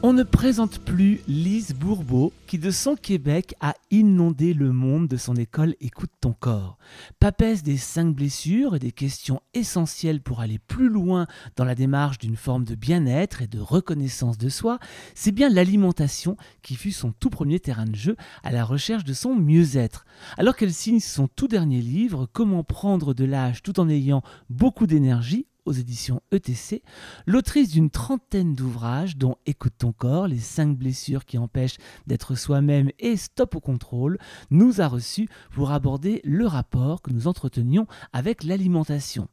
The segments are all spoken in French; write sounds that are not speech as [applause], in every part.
On ne présente plus Lise Bourbeau qui de son Québec a inondé le monde de son école Écoute ton corps. Papesse des cinq blessures et des questions essentielles pour aller plus loin dans la démarche d'une forme de bien-être et de reconnaissance de soi, c'est bien l'alimentation qui fut son tout premier terrain de jeu à la recherche de son mieux-être. Alors qu'elle signe son tout dernier livre, Comment prendre de l'âge tout en ayant beaucoup d'énergie, aux éditions ETC, l'autrice d'une trentaine d'ouvrages dont Écoute ton corps, les cinq blessures qui empêchent d'être soi-même et Stop au contrôle, nous a reçus pour aborder le rapport que nous entretenions avec l'alimentation.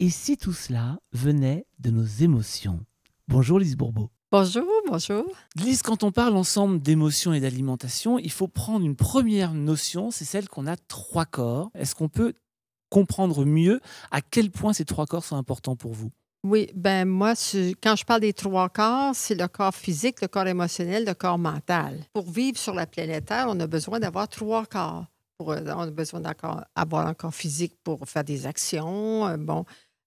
Et si tout cela venait de nos émotions? Bonjour Lise Bourbeau. Bonjour, bonjour. Lise, quand on parle ensemble d'émotions et d'alimentation, il faut prendre une première notion, c'est celle qu'on a trois corps. Est-ce qu'on peut comprendre mieux à quel point ces trois corps sont importants pour vous? Oui, ben moi, quand je parle des trois corps, c'est le corps physique, le corps émotionnel, le corps mental. Pour vivre sur la planète Terre, on a besoin d'avoir trois corps. Euh, on a besoin d'avoir un corps physique pour faire des actions, euh, bon,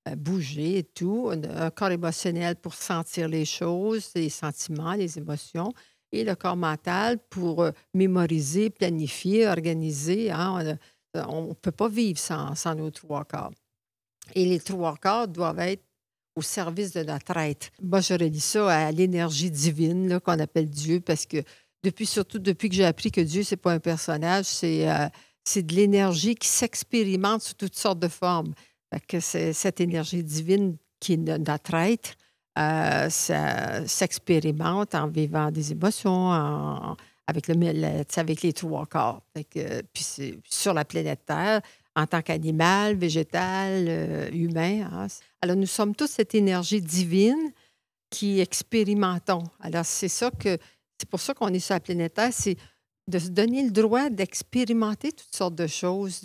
euh, bouger et tout. Un corps émotionnel pour sentir les choses, les sentiments, les émotions. Et le corps mental pour mémoriser, planifier, organiser. Hein, on ne peut pas vivre sans, sans, nos trois corps. Et les trois corps doivent être au service de notre être. Moi, je relis ça à l'énergie divine qu'on appelle Dieu parce que depuis, surtout depuis que j'ai appris que Dieu, c'est pas un personnage, c'est euh, de l'énergie qui s'expérimente sous toutes sortes de formes. que cette énergie divine qui est notre être, euh, s'expérimente en vivant des émotions, en, avec, le, avec les trois corps. puis sur la planète Terre, en tant qu'animal, végétal, euh, humain. Hein. Alors, nous sommes tous cette énergie divine qui expérimentons. Alors, c'est ça que c'est pour ça qu'on est sur la planète Terre, c'est de se donner le droit d'expérimenter toutes sortes de choses.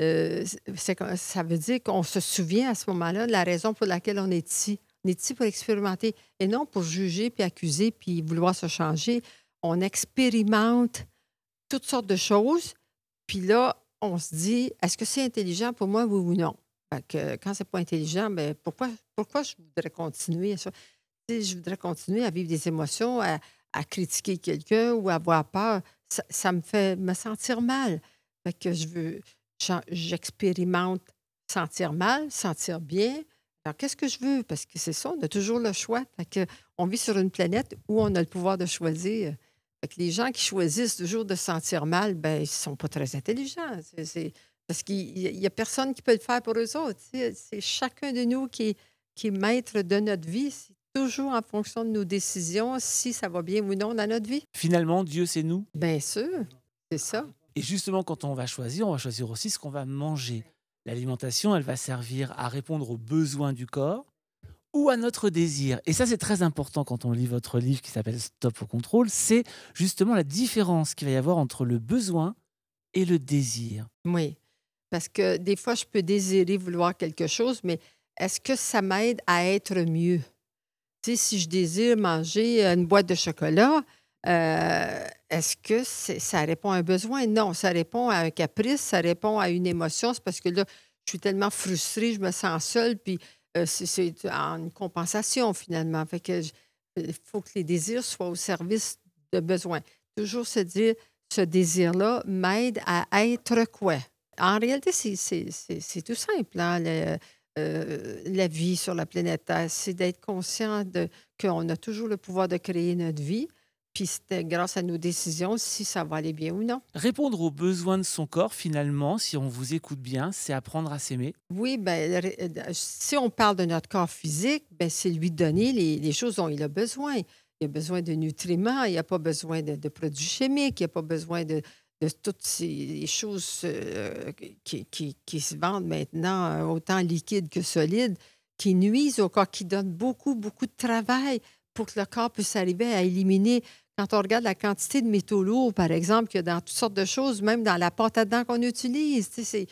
Euh, ça veut dire qu'on se souvient à ce moment-là de la raison pour laquelle on est ici. On est ici pour expérimenter et non pour juger, puis accuser, puis vouloir se changer on expérimente toutes sortes de choses, puis là, on se dit, est-ce que c'est intelligent pour moi, oui ou non? que, quand c'est pas intelligent, bien, pourquoi, pourquoi je voudrais continuer à ça? je voudrais continuer à vivre des émotions, à, critiquer quelqu'un ou à avoir peur, ça, me fait me sentir mal. que je veux, j'expérimente sentir mal, sentir bien. Alors, qu'est-ce que je veux? Parce que c'est ça, on a toujours le choix. que, on vit sur une planète où on a le pouvoir de choisir les gens qui choisissent toujours de se sentir mal, ben, ils ne sont pas très intelligents. Parce qu'il n'y a personne qui peut le faire pour eux autres. C'est chacun de nous qui, qui est maître de notre vie. C'est toujours en fonction de nos décisions si ça va bien ou non dans notre vie. Finalement, Dieu, c'est nous? Bien sûr, c'est ça. Et justement, quand on va choisir, on va choisir aussi ce qu'on va manger. L'alimentation, elle va servir à répondre aux besoins du corps, ou à notre désir. Et ça, c'est très important quand on lit votre livre qui s'appelle Stop au contrôle, c'est justement la différence qu'il va y avoir entre le besoin et le désir. Oui, parce que des fois, je peux désirer vouloir quelque chose, mais est-ce que ça m'aide à être mieux? Tu sais, si je désire manger une boîte de chocolat, euh, est-ce que ça répond à un besoin? Non, ça répond à un caprice, ça répond à une émotion. C'est parce que là, je suis tellement frustrée, je me sens seule, puis euh, c'est une compensation finalement. Fait que il faut que les désirs soient au service de besoins. Toujours se dire, ce désir-là m'aide à être quoi? En réalité, c'est tout simple. Hein, euh, la vie sur la planète Terre, c'est d'être conscient qu'on a toujours le pouvoir de créer notre vie, puis c'est grâce à nos décisions si ça va aller bien ou non. Répondre aux besoins de son corps, finalement, si on vous écoute bien, c'est apprendre à s'aimer. Oui, ben, euh, si on parle de notre corps physique, ben, c'est lui donner les, choses dont il a besoin. Il a besoin de nutriments, il n'a pas besoin de, produits chimiques, il n'a pas besoin de, toutes ces choses euh, qui, qui, se vendent maintenant, euh, autant liquides que solides, qui nuisent au corps, qui donnent beaucoup, beaucoup de travail pour que le corps puisse arriver à éliminer. Quand on regarde la quantité de métaux lourds, par exemple, qu'il y a dans toutes sortes de choses, même dans la pâte à dents qu'on utilise, c'est,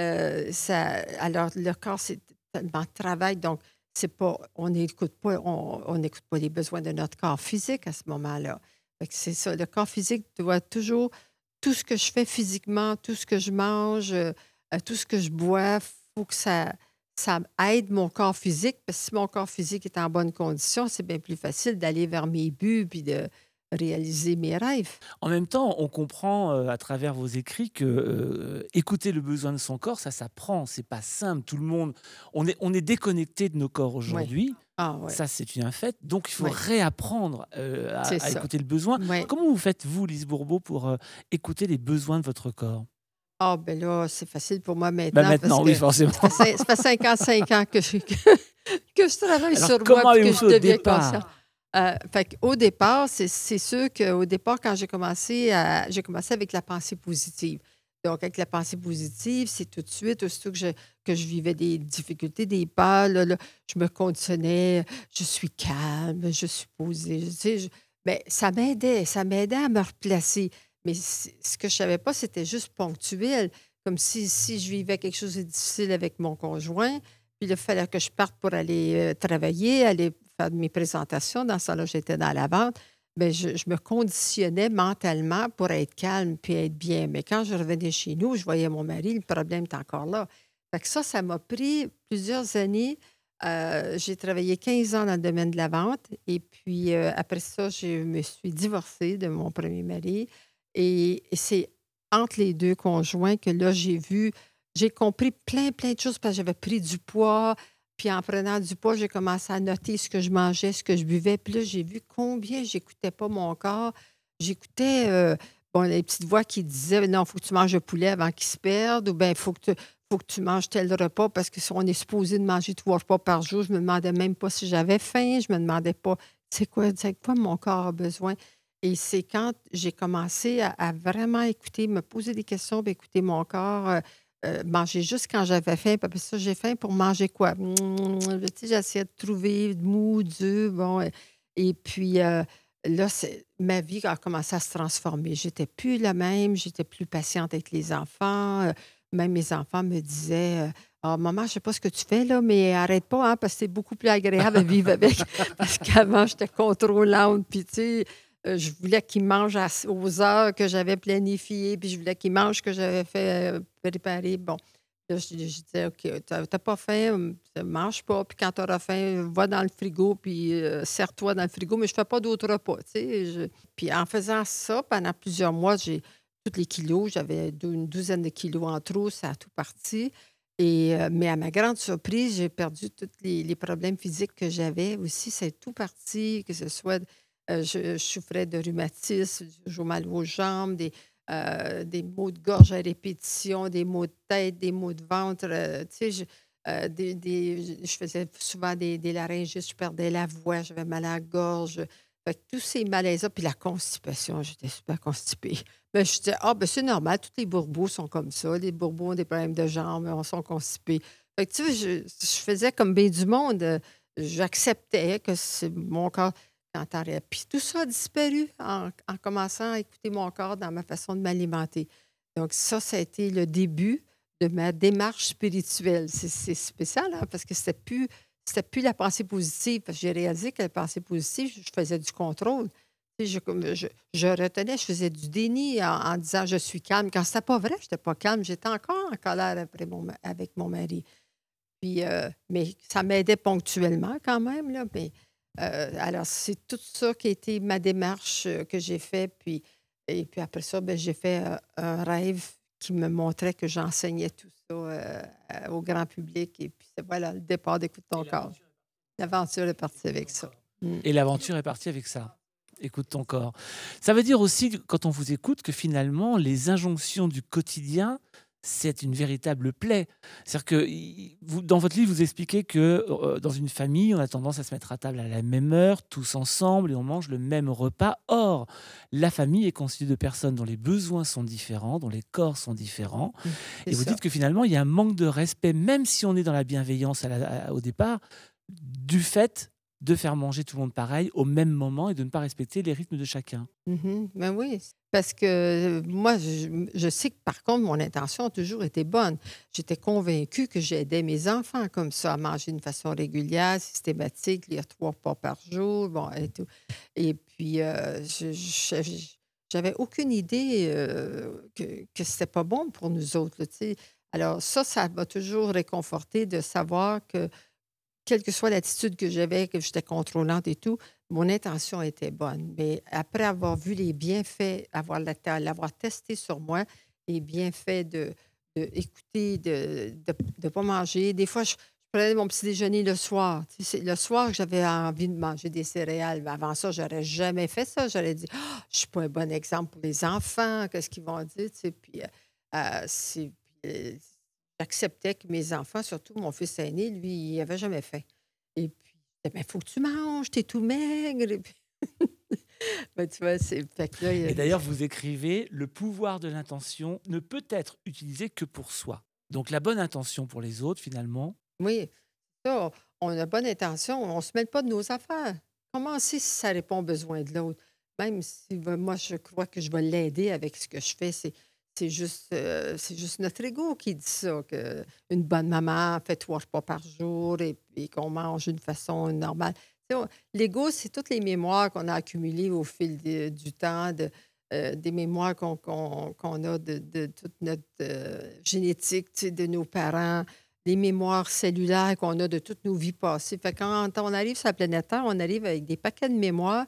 euh, ça, alors le corps, c'est tellement de travail. Donc, c'est pas, on n'écoute pas, on n'écoute pas les besoins de notre corps physique à ce moment-là. C'est ça, le corps physique doit toujours, tout ce que je fais physiquement, tout ce que je mange, euh, tout ce que je bois, faut que ça, ça aide mon corps physique, parce que si mon corps physique est en bonne condition, c'est bien plus facile d'aller vers mes buts puis de réaliser mes rêves. En même temps, on comprend euh, à travers vos écrits que euh, écouter le besoin de son corps, ça s'apprend. C'est pas simple. Tout le monde, on est, on est déconnecté de nos corps aujourd'hui. Ah, ouais. Ça, c'est un fait. Donc, il faut Ouais. réapprendre euh, à, écouter le besoin. Comment vous faites, vous, Lise Bourbeau, pour écouter les besoins de votre corps? Ah, ben là, c'est facile pour moi maintenant. Bah, Maintenant, parce oui, que forcément. Ça fait, ça fait 55 ans que je, que, [laughs] que je travaille Alors, sur moi et que je deviens conscient. Euh, fait au départ, c'est sûr qu'au départ, quand j'ai commencé, j'ai commencé avec la pensée positive. Donc, avec la pensée positive, c'est tout de suite, aussitôt que je, que je vivais des difficultés, des peurs, là, je me conditionnais, je suis calme, je suis posée. Tu sais, je- ben, ça m'aidait, ça m'aidait à me replacer. Mais ce que je savais pas, c'était juste ponctuel. Comme si, si je vivais quelque chose de difficile avec mon conjoint, puis il fallait que je parte pour aller euh, travailler, aller faire mes présentations. Dans ce temps-là, j'étais dans la vente. Bien, je, je me conditionnais mentalement pour être calme puis être bien. Mais quand je revenais chez nous, je voyais mon mari, le problème est encore là. Fait que ça, ça m'a pris plusieurs années. Euh, j'ai travaillé 15 ans dans le domaine de la vente. Et puis, euh, après ça, je me suis divorcée de mon premier mari. Et, et c'est entre les deux conjoints que là, j'ai vu, j'ai compris plein, plein de choses parce que j'avais pris du poids. Puis en prenant du poids, j'ai commencé à noter ce que je mangeais, ce que je buvais. Puis là, j'ai vu combien j'écoutais pas mon corps. J'écoutais euh, bon, les petites voix qui disaient non, il faut que tu manges le poulet avant qu'il se perde, ou bien il faut que tu faut que tu manges tel repas parce que si on est supposé de manger trois repas par jour, je me demandais même pas si j'avais faim, je me demandais pas c'est quoi, c'est quoi mon corps a besoin. Et c'est quand j'ai commencé à, vraiment écouter, me poser des questions, écouter mon corps, euh, euh, manger juste quand j'avais faim. Puis ça, j'ai faim pour manger quoi? J'essayais de trouver mou, dur, bon. euh, Et puis euh, là, ma vie a commencé à se transformer. J'étais plus la même, j'étais plus patiente avec les enfants. Même mes enfants me disaient Ah, maman, je sais pas ce que tu fais là, mais arrête pas, hein, parce que c'est beaucoup plus agréable à vivre avec. parce qu'avant, j'étais contrôlante, puis tu sais, je voulais qu'ils mangent à- aux heures que j'avais planifiées, puis je voulais qu'ils mangent ce que j'avais fait euh, préparer. Bon, là, je, disais, OK, t'as pas faim, hum, mange pas, puis quand tu auras faim, va dans le frigo, puis euh, serre-toi dans le frigo, mais je fais pas d'autres repas, tu sais. Puis en faisant ça, pendant plusieurs mois, j'ai tous les kilos, j'avais une douzaine de kilos en trop, ça a tout parti. Et, euh, mais à ma grande surprise, j'ai perdu tous les, les problèmes physiques que j'avais aussi. C'est tout parti, que ce soit, euh, je, souffrais de rhumatisme, j'ai mal aux jambes, des, euh, des maux de gorge à répétition, des maux de tête, des maux de ventre. euh, tu sais, je, faisais souvent des, des laryngites, je perdais la voix, j'avais mal à la gorge. Fait que tous ces malaises-là, puis la constipation, j'étais super constipée. Ben, je disais, ah, ben c'est normal, tous les bourbeaux sont comme ça. Les bourbeaux ont des problèmes de jambes, on sont constipés. Fait que, tu sais, je, faisais comme bien du monde. J'acceptais que c'est mon corps quand t'arrêtes. Puis tout ça a disparu en, en commençant à écouter mon corps dans ma façon de m'alimenter. Donc, ça, ça a été le début de ma démarche spirituelle. C'est spécial, hein, parce que c'était plus, plus la pensée positive. J'ai réalisé que la pensée positive, je faisais du contrôle. Je, retenais, je faisais du déni en, en disant je suis calme. Quand c'était pas vrai, je n'étais pas calme. J'étais encore en colère après avec mon mari. Puis, euh, mais ça m'aidait ponctuellement quand même. Là, mais, euh, alors, c'est tout ça qui a été ma démarche euh, que j'ai fait. Puis, et puis après ça, ben, j'ai fait euh, un rêve qui me montrait que j'enseignais tout ça euh, euh, au grand public. Et puis, c'est voilà le départ d'Écoute ton corps. L'aventure est partie avec ça. Mm. Et l'aventure est partie avec ça. Écoute ton corps. Ça veut dire aussi, quand on vous écoute, que finalement, les injonctions du quotidien, c'est une véritable plaie. C'est-à-dire que vous, dans votre livre, vous expliquez que euh, dans une famille, on a tendance à se mettre à table à la même heure, tous ensemble, et on mange le même repas. Or, la famille est constituée de personnes dont les besoins sont différents, dont les corps sont différents. C'est Et vous ça. dites que finalement, il y a un manque de respect, même si on est dans la bienveillance à la- à- au départ, du fait de faire manger tout le monde pareil au même moment et de ne pas respecter les rythmes de chacun. Mhm. Ben oui, parce que euh, moi, je, sais que par contre, mon intention a toujours été bonne. J'étais convaincue que j'aidais mes enfants comme ça à manger d'une façon régulière, systématique, lire trois repas par jour, bon, et tout. Et puis, euh, j'avais aucune idée euh, que, que c'était pas bon pour nous autres. Alors ça, ça m'a toujours réconforté de savoir que, quelle que soit l'attitude que j'avais, que j'étais contrôlante et tout, mon intention était bonne. Mais après avoir vu les bienfaits, avoir l'avoir testé sur moi, les bienfaits de, de de ne pas manger. Des fois, je, prenais mon petit déjeuner le soir. le soir, j'avais envie de manger des céréales. Mais avant ça, j'aurais jamais fait ça. J'aurais dit, oh, je suis pas un bon exemple pour les enfants. Qu'est-ce qu'ils vont dire? Puis, euh, euh, euh, j'acceptais que mes enfants, surtout mon fils aîné, lui, il n'avait jamais fait. Et puis, il ben, faut que tu manges, tu es tout maigre. Et puis... [laughs] Ben, tu vois, c'est... Et d'ailleurs, vous écrivez, le pouvoir de l'intention ne peut être utilisé que pour soi. Donc la bonne intention pour les autres, finalement, oui, ça, on a bonne intention, on ne se mêle pas de nos affaires. Comment si ça répond aux besoins de l'autre? Même si moi, je crois que je vais l'aider avec ce que je fais, c'est, c'est juste, euh, juste notre ego qui dit ça, qu'une bonne maman fait trois repas par jour et, qu'on mange d'une façon normale. L'ego, c'est toutes les mémoires qu'on a accumulées au fil du temps, euh, des mémoires qu'on, a de, toute notre euh, génétique, de nos parents, les mémoires cellulaires qu'on a de toutes nos vies passées. Fait quand on arrive sur la planète Terre, on arrive avec des paquets de mémoires.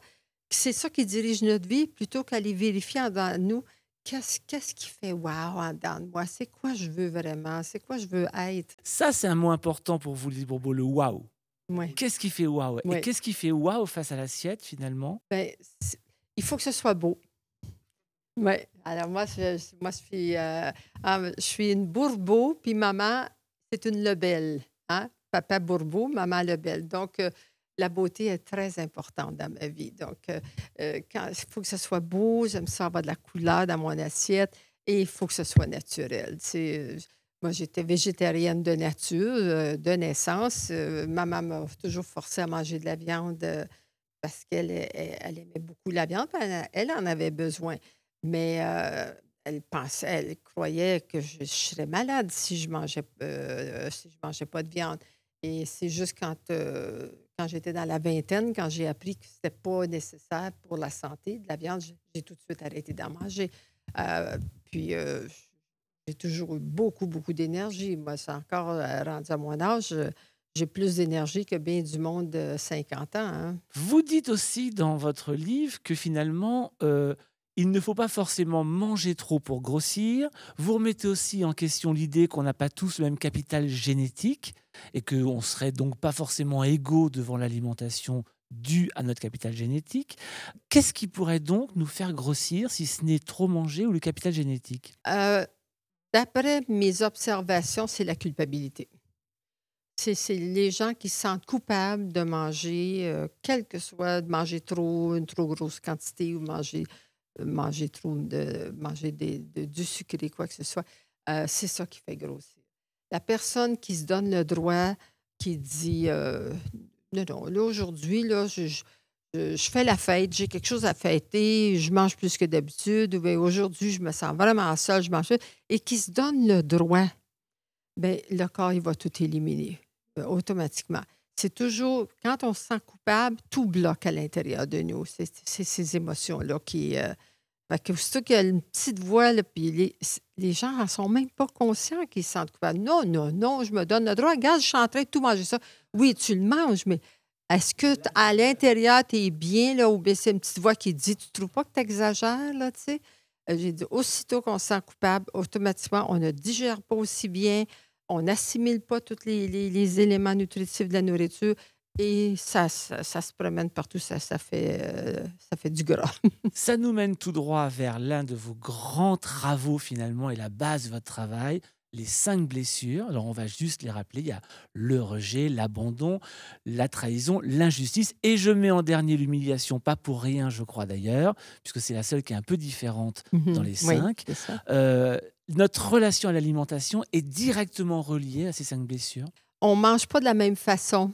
C'est ça qui dirige notre vie plutôt qu'aller vérifier en dedans de nous qu'est-ce qui fait wow en dedans de moi? C'est quoi je veux vraiment? C'est quoi je veux être? Ça, c'est un mot important pour vous, Lise Bourbeau, le wow. Qu'est-ce qui fait wow? Et qu'est-ce qui fait wow face à l'assiette, finalement? Ben, il faut que ce soit beau. Oui. Alors, moi, je, moi, je suis, euh, je suis une bourbeau, puis maman, c'est une Lebel. Hein? Papa Bourbeau, maman Lebel. Donc, euh, la beauté est très importante dans ma vie. Donc, euh, euh, il faut que ce soit beau, j'aime ça avoir de la couleur dans mon assiette et il faut que ce soit naturel. moi, j'étais végétarienne de nature, de naissance. maman m'a toujours forcé à manger de la viande parce qu'elle elle, aimait beaucoup la viande. Elle, en avait besoin. Mais elle pensait, elle croyait que je, serais malade si je mangeais, euh, si je mangeais pas de viande. Et c'est juste quand, euh, quand j'étais dans la vingtaine, quand j'ai appris que c'était pas nécessaire pour la santé de la viande, j'ai tout de suite arrêté d'en manger. Euh, puis j'ai toujours eu beaucoup, beaucoup d'énergie. Moi, c'est encore rendu à mon âge. J'ai plus d'énergie que bien du monde de 50 ans. Hein. Vous dites aussi dans votre livre que finalement, il ne faut pas forcément manger trop pour grossir. Vous remettez aussi en question l'idée qu'on n'a pas tous le même capital génétique et qu'on ne serait donc pas forcément égaux devant l'alimentation due à notre capital génétique. Qu'est-ce qui pourrait donc nous faire grossir si ce n'est trop manger ou le capital génétique? Euh, D'après mes observations, c'est la culpabilité. C'est les gens qui se sentent coupables de manger, euh, quel que soit, de manger trop, une trop grosse quantité ou manger manger trop de manger des, du sucré, quoi que ce soit, euh, c'est ça qui fait grossir. La personne qui se donne le droit, qui dit euh, non, non, là, aujourd'hui, là, je, je, fais la fête, j'ai quelque chose à fêter, je mange plus que d'habitude, ou aujourd'hui, je me sens vraiment seule, je mange et qui se donne le droit, bien, le corps, il va tout éliminer euh, automatiquement c'est toujours, quand on se sent coupable, tout bloque à l'intérieur de nous. C'est ces émotions-là qui. Euh, que surtout qu'il y a une petite voix, puis les, gens n'en sont même pas conscients qu'ils se sentent coupables. Non, non, non, je me donne le droit. Regarde, je suis en train de tout manger ça. Oui, tu le manges, mais est-ce que à l'intérieur, tu es bien, là, ou bien c'est une petite voix qui dit Tu trouves pas que tu exagères, là, tu sais? Euh, j'ai dit, aussitôt qu'on se sent coupable, automatiquement, on ne digère pas aussi bien, on n'assimile pas tous les, éléments nutritifs de la nourriture et ça, ça, se promène partout, ça, fait, euh, ça fait du gras. [laughs] ça nous mène tout droit vers l'un de vos grands travaux finalement et la base de votre travail, les cinq blessures. Alors on va juste les rappeler, il y a le rejet, l'abandon, la trahison, l'injustice et je mets en dernier l'humiliation, pas pour rien je crois d'ailleurs, puisque c'est la seule qui est un peu différente mhm. dans les cinq. Euh, notre relation à l'alimentation est directement reliée à ces cinq blessures. On ne mange pas de la même façon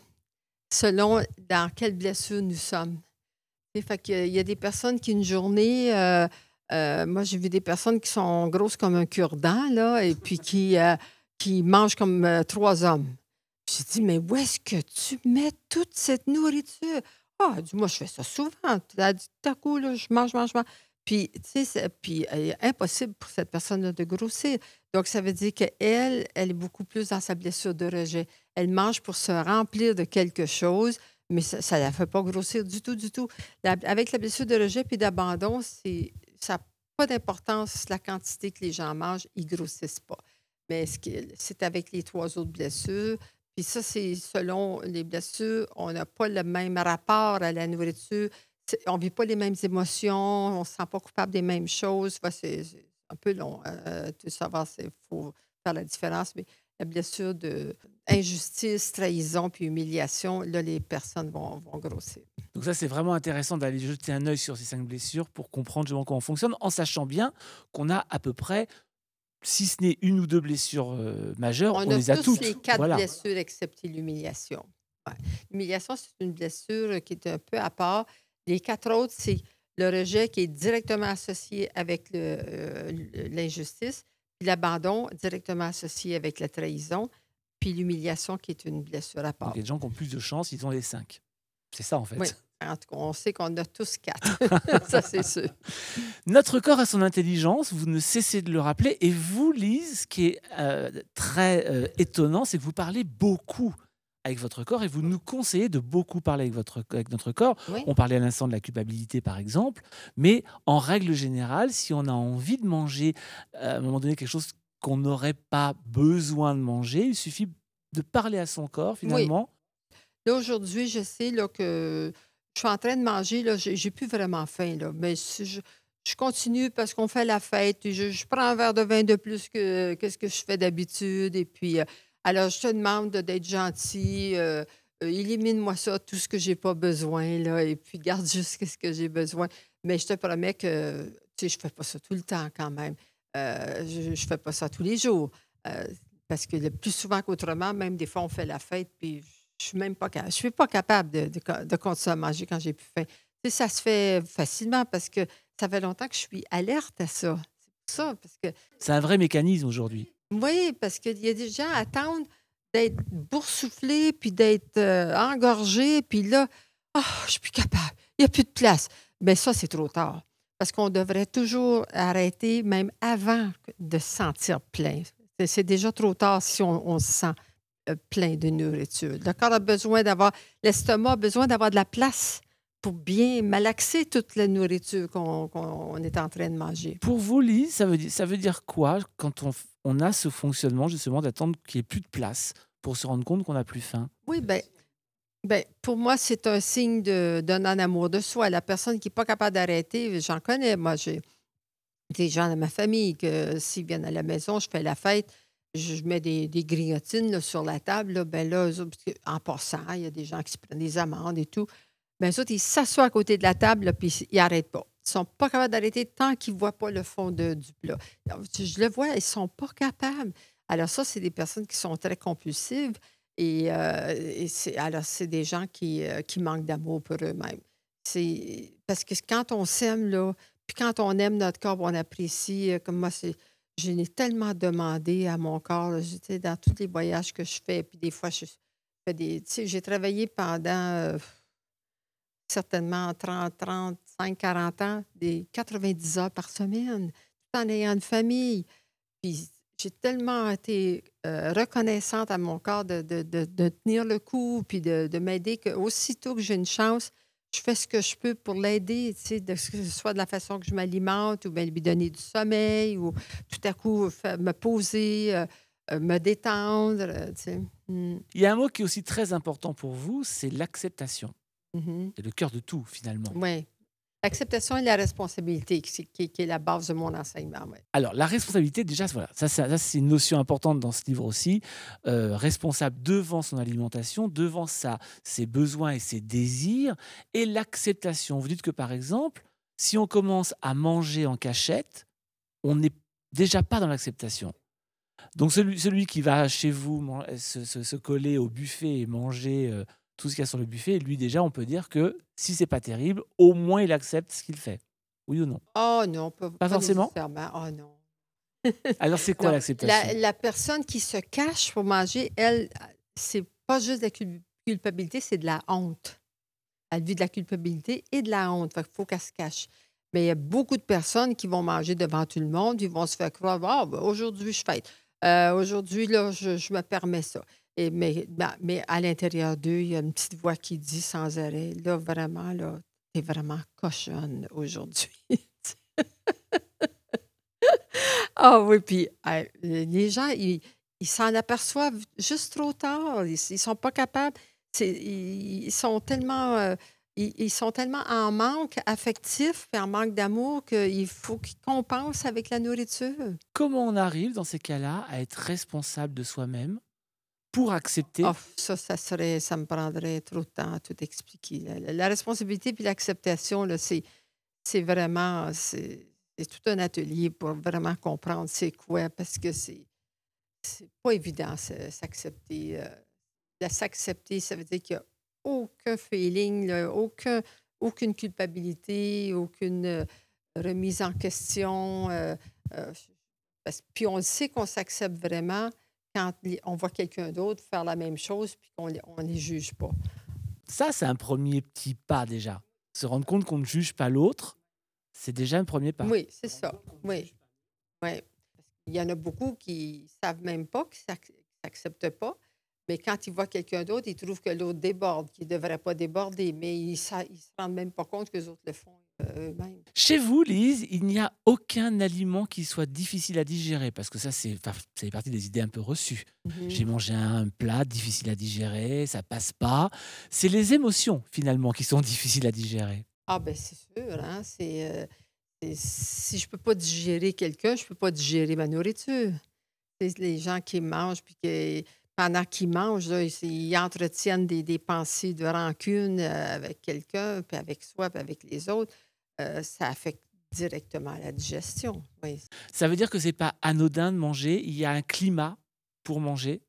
selon dans quelle blessure nous sommes. Fait il y a des personnes qui, une journée, euh, euh, moi, j'ai vu des personnes qui sont grosses comme un cure-dent, là, et puis qui, euh, qui mangent comme euh, trois hommes. J'ai dit, mais où est-ce que tu mets toute cette nourriture? Ah, oh, moi, je fais ça souvent. Tout à coup, là, je mange, mange, mange. Puis, tu sais, puis impossible pour cette personne-là de grossir. Donc, ça veut dire qu'elle, elle est beaucoup plus dans sa blessure de rejet. Elle mange pour se remplir de quelque chose, mais ça ne la fait pas grossir du tout, du tout. Avec la blessure de rejet puis d'abandon, c'est, ça n'a pas d'importance la quantité que les gens mangent, ils grossissent pas. Mais c'est avec les trois autres blessures. Puis ça, c'est selon les blessures, on n'a pas le même rapport à la nourriture. On ne vit pas les mêmes émotions, on ne se sent pas coupable des mêmes choses. C'est c'est un peu long euh, de savoir, il faut faire la différence. Mais la blessure de injustice, trahison puis humiliation, là, les personnes vont, vont grossir. Donc ça, c'est vraiment intéressant d'aller jeter un œil sur ces cinq blessures pour comprendre justement comment on fonctionne, en sachant bien qu'on a à peu près, si ce n'est une ou deux blessures euh, majeures, on, On, a les a tous toutes. les quatre voilà. blessures excepté l'humiliation. Ouais. L'humiliation, c'est une blessure qui est un peu à part. Les quatre autres, c'est le rejet qui est directement associé avec euh, l'injustice, puis l'abandon directement associé avec la trahison, puis l'humiliation qui est une blessure à part. Donc il y a des gens qui ont plus de chance, ils ont les cinq. C'est ça en fait. Oui. En tout cas, on sait qu'on a tous quatre. [laughs] Ça, c'est sûr. Notre corps a son intelligence, vous ne cessez de le rappeler. Et vous, Lise, ce qui est euh, très euh, étonnant, c'est que vous parlez beaucoup avec votre corps et vous nous conseillez de beaucoup parler avec, votre, avec notre corps. Oui. On parlait à l'instant de la culpabilité, par exemple, mais en règle générale, si on a envie de manger euh, à un moment donné quelque chose qu'on n'aurait pas besoin de manger, il suffit de parler à son corps, finalement. Là, aujourd'hui, je sais là, que je suis en train de manger, là, j'ai plus vraiment faim, là, mais si je, je continue parce qu'on fait la fête, et je, je prends un verre de vin de plus que, que ce que je fais d'habitude, et puis, euh, alors, je te demande de- d'être gentil, euh, euh, élimine-moi ça, tout ce que j'ai pas besoin, là, et puis garde [laughs] juste ce que j'ai besoin. Mais je te promets que, tu sais, je fais pas ça tout le temps quand même. Euh, je, je fais pas ça tous les jours. Euh, parce que le plus souvent qu'autrement, même des fois, on fait la fête, puis je suis même pas. Je suis pas capable de, de, de continuer à manger quand j'ai plus faim. Sais, ça se fait facilement parce que ça fait longtemps que je suis alerte à ça. C'est pour ça, parce que C'est un vrai mécanisme aujourd'hui. oui, parce qu'il y a des gens qui attendent d'être boursouflés, puis d'être euh, engorgés, puis là, ah, je suis plus capable, il n'y a plus de place. Mais ça, c'est trop tard. Parce qu'on devrait toujours arrêter, même avant de se sentir plein. C'est- déjà trop tard si on, on se sent euh, plein de nourriture. Le corps a besoin d'avoir, l'estomac a besoin d'avoir de la place pour bien malaxer toute la nourriture qu'on est en train de manger. Pour vous, Lise, ça veut dire, ça veut dire quoi quand on, on a ce fonctionnement justement d'attendre qu'il n'y ait plus de place pour se rendre compte qu'on n'a plus faim? Oui, bien, ben, pour moi, c'est un signe de- d'un non-amour de soi. La personne qui n'est pas capable d'arrêter, j'en connais. Moi, j'ai des gens de ma famille que s'ils viennent à la maison, je fais la fête, je mets des, des grignotines sur la table. Là, ben là, en passant, il y a des gens qui se prennent des amandes et tout. Ben, eux autres, ils s'assoient à côté de la table, là, puis ils n'arrêtent pas. Ils ne sont pas capables d'arrêter tant qu'ils ne voient pas le fond de- du plat. Je le vois, ils ne sont pas capables. Alors, ça, c'est des personnes qui sont très compulsives. Et, euh, alors, c'est des gens qui, euh, qui manquent d'amour pour eux-mêmes. C'est parce que quand on s'aime, là, puis quand on aime notre corps, on apprécie, euh, comme moi, c'est, je tellement demandé à mon corps, dans tous les voyages que je fais, puis des fois, j'ai travaillé pendant certainement 30, 35, 40 ans, des 90 heures par semaine, tout en ayant une famille. Puis j'ai tellement été euh, reconnaissante à mon corps de, de- de- de tenir le coup, puis de, de m'aider qu'aussitôt que j'ai une chance, je fais ce que je peux pour l'aider, tu sais, de, que ce soit de la façon que je m'alimente ou bien lui donner du sommeil ou tout à coup me poser, euh, euh, me détendre. euh, tu sais. Mm, Il y a un mot qui est aussi très important pour vous, c'est l'acceptation. mhm. C'est le cœur de tout finalement. Oui. L'acceptation et la responsabilité, qui, est la base de mon enseignement. Alors, la responsabilité, déjà, voilà, ça, c'est une notion importante dans ce livre aussi. Euh, responsable devant son alimentation, devant sa, ses besoins et ses désirs, et l'acceptation. Vous dites que, par exemple, si on commence à manger en cachette, on n'est déjà pas dans l'acceptation. Donc, celui, qui va chez vous se coller au buffet et manger euh, tout ce qu'il y a sur le buffet, lui, déjà, on peut dire que si c'est pas terrible, au moins il accepte ce qu'il fait. Oui ou non? Oh non, pas, pas forcément? Oh non. Alors, c'est quoi l'acceptation? La, la personne qui se cache pour manger, elle, c'est pas juste de la cul- culpabilité, c'est de la honte. Elle vit de la culpabilité et de la honte. Fait qu'il faut qu'elle se cache. Mais il y a beaucoup de personnes qui vont manger devant tout le monde, ils vont se faire croire Ah, ben, aujourd'hui, je fête. Euh, aujourd'hui, là, je, je me permets ça. Mais, ben, mais à l'intérieur d'eux, il y a une petite voix qui dit sans arrêt Là, vraiment, là, t'es vraiment cochonne aujourd'hui. [laughs] Ah oui, puis les gens, ils ils s'en aperçoivent juste trop tard. Ils ne sont pas capables. Ils sont tellement, euh, ils ils sont tellement en manque affectif et en manque d'amour qu'il faut qu'ils compensent avec la nourriture. Comment on arrive dans ces cas-là à être responsable de soi-même pour accepter Oh, ça, ça serait ça me prendrait trop de temps à tout expliquer. La responsabilité puis l'acceptation, c'est vraiment c'est tout un atelier pour vraiment comprendre c'est quoi parce que c'est c'est pas évident s'accepter, de s'accepter, ça veut dire qu'il y a aucun feeling, aucun aucune culpabilité, aucune, heu, remise en question, heu, parce puis on sait qu'on s'accepte vraiment quand les on voit quelqu'un d'autre faire la même chose puis qu'on les on les juge pas. Ça, c'est un premier petit pas déjà. Se rendre compte qu'on ne juge pas l'autre, c'est déjà un premier pas. Oui, c'est ça. Oui. Oui. Il y en a beaucoup qui savent même pas, qui qui s'acceptent pas, mais quand ils voient quelqu'un d'autre, ils trouvent que l'autre déborde, qu'il devrait pas déborder, mais ils ils se rendent même pas compte qu'eux autres le font, eux-mêmes. Chez vous, Lise, il n'y a aucun aliment qui soit difficile à digérer parce que ça, c'est fait partie des idées un peu reçues. Mmh J'ai mangé un plat difficile à digérer, ça passe pas. C'est les émotions, finalement, qui sont [laughs] difficiles à digérer. Ah ben, c'est sûr, hein, c'est, heu, c'est si je peux pas digérer quelqu'un, je peux pas digérer ma nourriture. Les gens qui mangent puis que pendant qu'ils mangent, là, ils entretiennent des des pensées de rancune, heu, avec quelqu'un, puis avec soi, puis avec les autres, heu, ça affecte directement la digestion, oui. Ça veut dire que c'est pas anodin de manger, il y a un climat pour manger?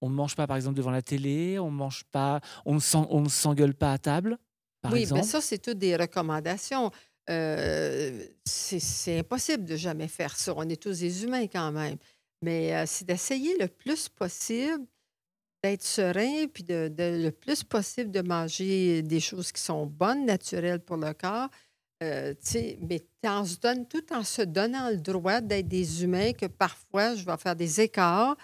On ne mange pas, par exemple, devant la télé, on mange pas on ne s'engueule pas à table, par Oui, ben exemple? ça, c'est toutes des recommandations. Heu, c'est impossible de jamais faire ça. On est tous des humains quand même. Mais, heu, c'est d'essayer le plus possible d'être serein puis de le plus possible de manger des choses qui sont bonnes, naturelles pour le corps, sais, mais en se donne tout en se donnant le droit d'être des humains, que parfois je vais faire des écarts,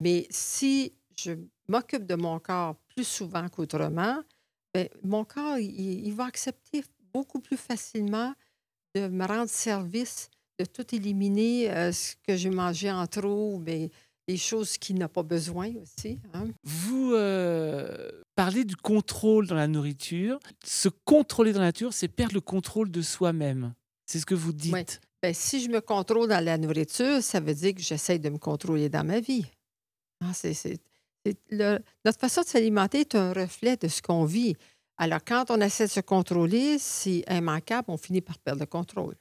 mais si je m'occupe de mon corps plus souvent qu'autrement, beh, mon corps, il va accepter beaucoup plus facilement de me rendre service, de tout éliminer, heu, ce que j'ai mangé en trop, mais les choses qu'il n'a pas besoin aussi, hein. Vous, heu, parlez du contrôle dans la nourriture. Se contrôler dans la nature, c'est perdre le contrôle de soi-même. C'est ce que vous Ouais. dites? Beh, si je me contrôle dans la nourriture, ça veut dire que j'essaie de me contrôler dans ma vie. C'est c'est c'est le notre façon de s'alimenter est un reflet de ce qu'on vit. Alors quand on essaie de se contrôler, c'est immanquable, on finit par perdre le contrôle.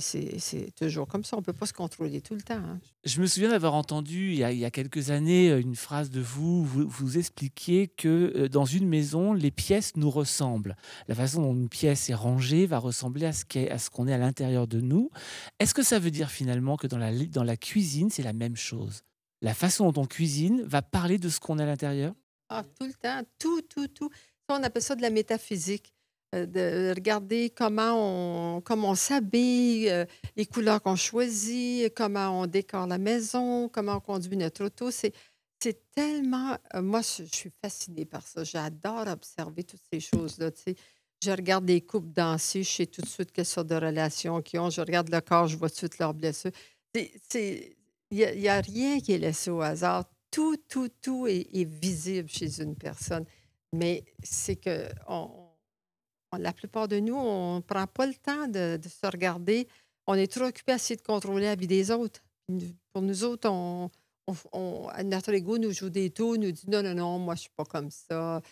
C'est toujours comme ça, on peut pas se contrôler tout le temps, hein. Je me souviens d'avoir entendu il y a il y a quelques années, heu, une phrase de vous, vous vous expliquiez que, heu, dans une maison, les pièces nous ressemblent. La façon dont une pièce est rangée va ressembler à ce qu'est à ce qu'on est à l'intérieur de nous. Est-ce que ça veut dire finalement que dans la dans la cuisine, c'est la même chose? La façon dont on cuisine va parler de ce qu'on est à l'intérieur? Ah, tout le temps, tout, tout, tout. Ça, on appelle ça de la métaphysique, de regarder comment on comment s'habille, heu, les couleurs qu'on choisit, comment on décore la maison, comment on conduit notre auto. C'est c'est tellement heu, moi, je suis fascinée par ça. J'adore observer toutes ces choses-là. Je regarde des couples danser, je sais tout de suite quelle sorte de relation qu'ils ont. Je regarde le corps, je vois tout de suite leurs blessures. Il y a rien qui est laissé au hasard. Tout, tout, tout est est visible chez une personne. Mais c'est qu'on on la plupart de nous, on prend pas le temps de de se regarder. On est trop occupés à essayer de contrôler la vie des autres. Pour nous autres, on on f on notre ego nous joue des tours, nous dit: «Non, non, non, moi, je suis pas comme ça».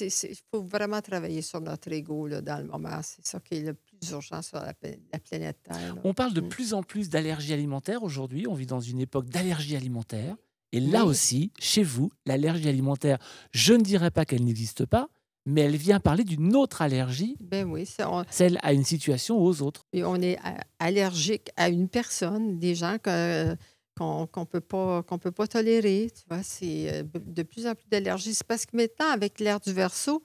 Il faut vraiment travailler sur notre ego, là, dans le moment. C'est ça qui est le plus urgent sur la pla la planète Terre, là. On parle de Mmh. plus en plus d'allergies alimentaires aujourd'hui. On vit dans une époque d'allergies alimentaires. Et là Oui. aussi, chez vous, l'allergie alimentaire, je ne dirais pas qu'elle n'existe pas, mais elle vient parler d'une autre allergie, Ben oui, ça on celle à une situation ou aux autres. et on est allergique à une personne, des gens que qu'on qu'on peut pas qu'on peut pas tolérer, tu vois? C'est, heu, b de plus en plus d'allergies. C'est parce que maintenant, avec l'ère du Verseau,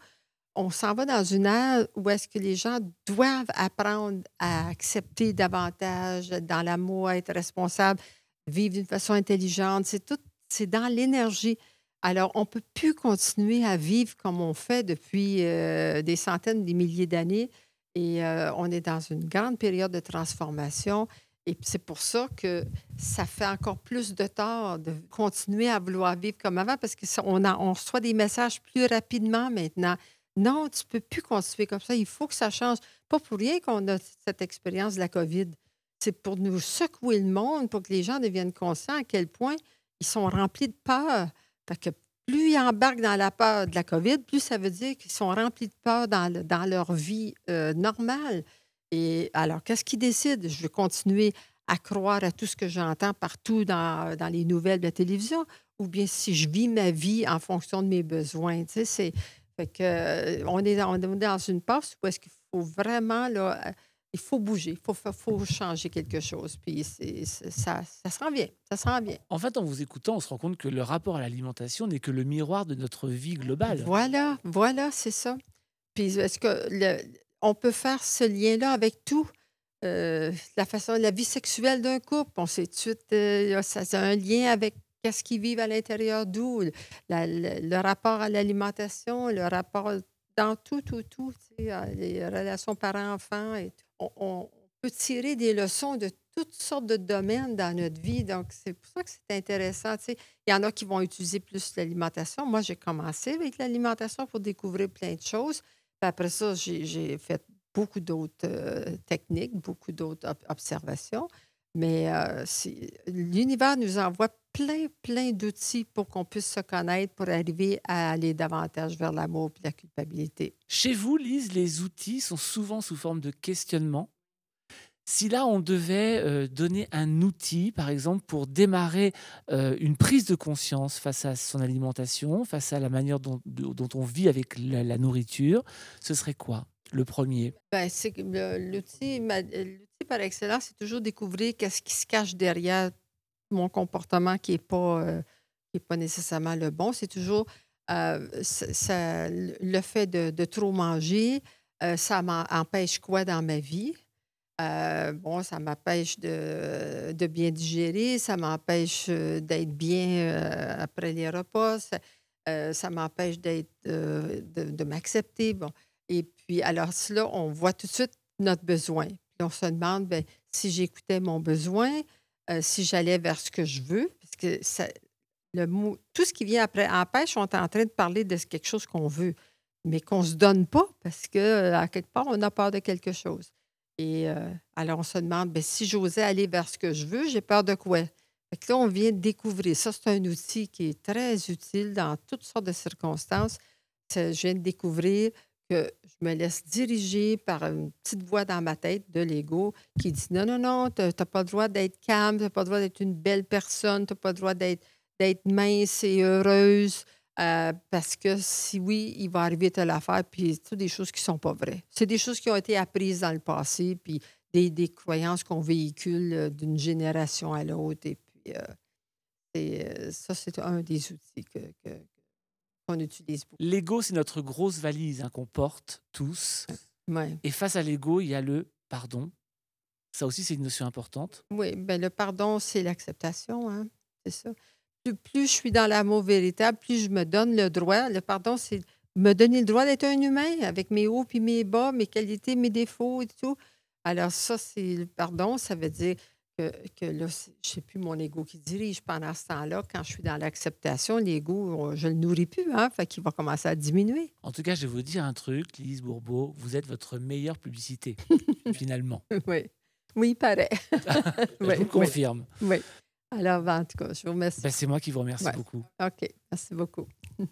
on s'en va dans une ère où est-ce que les gens doivent apprendre à accepter davantage dans l'amour, être responsable, vivre d'une façon intelligente. C'est tout, c'est dans l'énergie. Alors, on ne peut plus continuer à vivre comme on fait depuis euh, des centaines, des milliers d'années. Et euh, on est dans une grande période de transformation. Et c'est pour ça que ça fait encore plus de tort de continuer à vouloir vivre comme avant parce qu'on on reçoit des messages plus rapidement maintenant. Non, tu ne peux plus continuer comme ça. Il faut que ça change. Pas pour rien qu'on a cette expérience de la COVID. C'est pour nous secouer le monde, pour que les gens deviennent conscients à quel point ils sont remplis de peur. Parce que plus ils embarquent dans la peur de la COVID, plus ça veut dire qu'ils sont remplis de peur dans, leur vie euh, normale. Et alors, qu'est-ce qu'ils décident? Je veux continuer à croire à tout ce que j'entends partout dans, les nouvelles de la télévision, ou bien si je vis ma vie en fonction de mes besoins. Tu sais, c'est, fait que, euh, on, est, on est dans une passe où est-ce qu'il faut vraiment, là, il faut bouger, il faut, faut changer quelque chose. Puis c'est, ça, ça s'en vient, ça s'en vient. En fait, en vous écoutant, on se rend compte que le rapport à l'alimentation n'est que le miroir de notre vie globale. Voilà, voilà, c'est ça. Puis est-ce que le, on peut faire ce lien-là avec tout? Euh, la façon, la vie sexuelle d'un couple, on sait tout de suite, ça a un lien avec qu'est-ce qu'ils vivent à l'intérieur d'où, le, rapport à l'alimentation, le rapport dans tout, tout, tout, euh, les relations parents-enfants. On, peut tirer des leçons de toutes sortes de domaines dans notre vie. Donc, c'est pour ça que c'est intéressant. Il y en a qui vont utiliser plus l'alimentation. Moi, j'ai commencé avec l'alimentation pour découvrir plein de choses. Puis après ça, j'ai fait beaucoup d'autres euh, techniques, beaucoup d'autres observations. Mais euh, l'univers nous envoie plein, plein d'outils pour qu'on puisse se connaître, pour arriver à aller davantage vers l'amour et la culpabilité. Chez vous, Lise, les outils sont souvent sous forme de questionnement. Si là, on devait euh, donner un outil, par exemple, pour démarrer euh, une prise de conscience face à son alimentation, face à la manière dont, on vit avec la, nourriture, ce serait quoi le premier? Ben, l'outil, par excellence, c'est toujours découvrir qu'est-ce qui se cache derrière mon comportement qui n'est pas, euh, pas nécessairement le bon. C'est toujours euh, le fait de, trop manger. Euh, ça m'empêche quoi dans ma vie? bon, ça m'empêche de, de, bien digérer, ça m'empêche d'être bien après les repas, ça, m'empêche d'être, de, de m'accepter. Bon. Et puis, alors, cela, on voit tout de suite notre besoin on se demande ben, si j'écoutais mon besoin, euh, si j'allais vers ce que je veux, parce que tout ce qui vient après empêche, on est en train de parler de quelque chose qu'on veut, mais qu'on ne se donne pas parce que euh, à quelque part, on a peur de quelque chose. Et euh, alors, on se demande ben, si j'osais aller vers ce que je veux, j'ai peur de quoi? Là, on vient de découvrir. Ça, c'est un outil qui est très utile dans toutes sortes de circonstances. Je viens de découvrir que je me laisse diriger par une petite voix dans ma tête de l'ego qui dit non, non, non, tu n'as pas le droit d'être calme, tu n'as pas le droit d'être une belle personne, tu n'as pas le droit d'être mince et heureuse. Euh, parce que si oui, il va arriver telle affaire, puis c'est des choses qui ne sont pas vraies. C'est des choses qui ont été apprises dans le passé, puis des, des croyances qu'on véhicule euh, d'une génération à l'autre. Et puis, euh, ça, c'est un des outils que, qu'on utilise beaucoup. L'ego, c'est notre grosse valise hein, qu'on porte tous. Et face à l'ego, il y a le pardon. Ça aussi, c'est une notion importante. Oui, ben le pardon, c'est l'acceptation. Hein? C'est ça. Plus, je suis dans l'amour véritable, plus je me donne le droit. Le pardon, c'est me donner le droit d'être un humain avec mes hauts puis mes bas, mes qualités, mes défauts et tout. Alors, ça, c'est le pardon. Ça veut dire que, que là, je ne sais plus mon ego qui dirige pendant ce temps-là. Quand je suis dans l'acceptation, l'ego, je ne le nourris plus, hein, fait qu'il va commencer à diminuer. En tout cas, je vais vous dire un truc, Lise Bourbeau, vous êtes votre meilleure publicité, [laughs] finalement. Oui, oui, il paraît. [laughs] je vous confirme. Oui. Alors, en tout cas, je vous remercie. Ben, c'est moi qui vous remercie beaucoup. OK, merci beaucoup. [laughs]